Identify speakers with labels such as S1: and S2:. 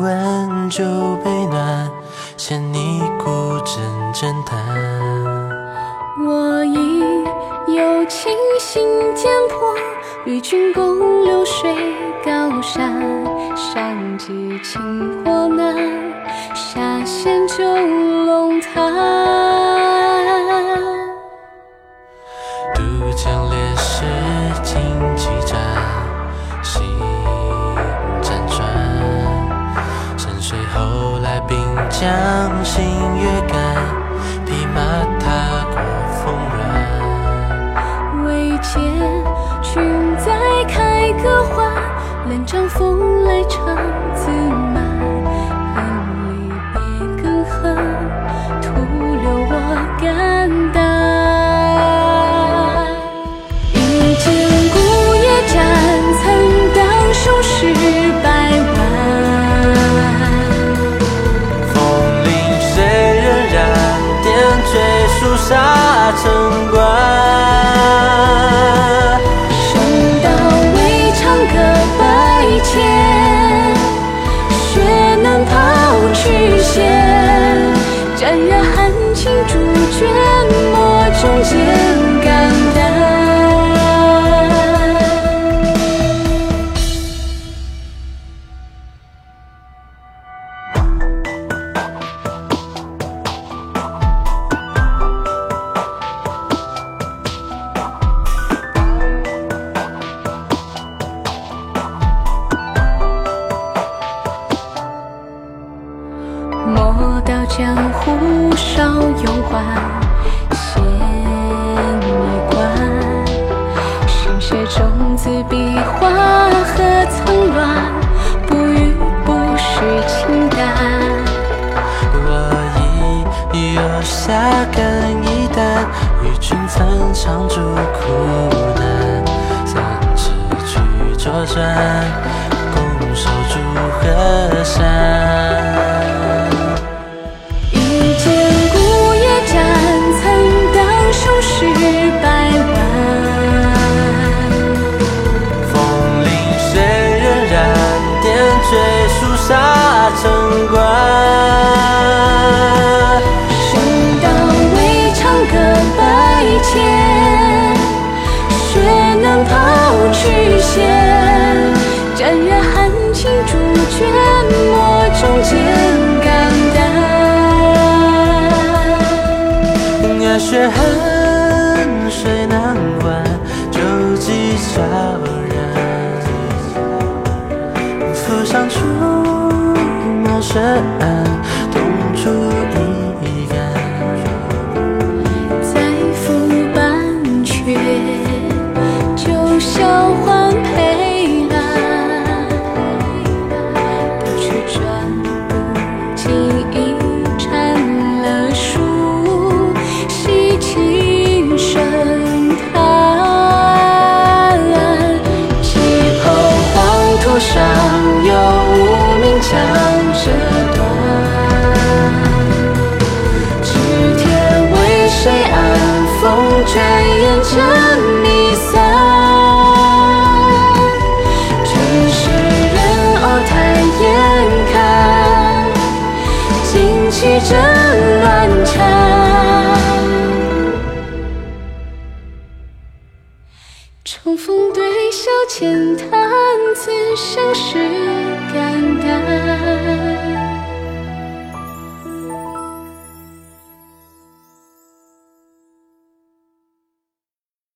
S1: 温酒杯暖，嫌你孤阵阵弹。
S2: 我已有情心颠簸，与君共流水高山，上几清火难，下陷九龙潭。
S1: 장 肃杀城关。
S2: 生刀未尝割百千，血难抛去弦。沾染寒情朱卷，墨中见少有欢，闲一关。心血种子笔画何曾乱？不语不识情感。
S1: 我已有下肝一担，与君曾长驻苦难，三尺去作战，恨，
S2: 转眼成离散，只是人偶叹眼看，旌旗正乱颤，重逢对笑浅谈。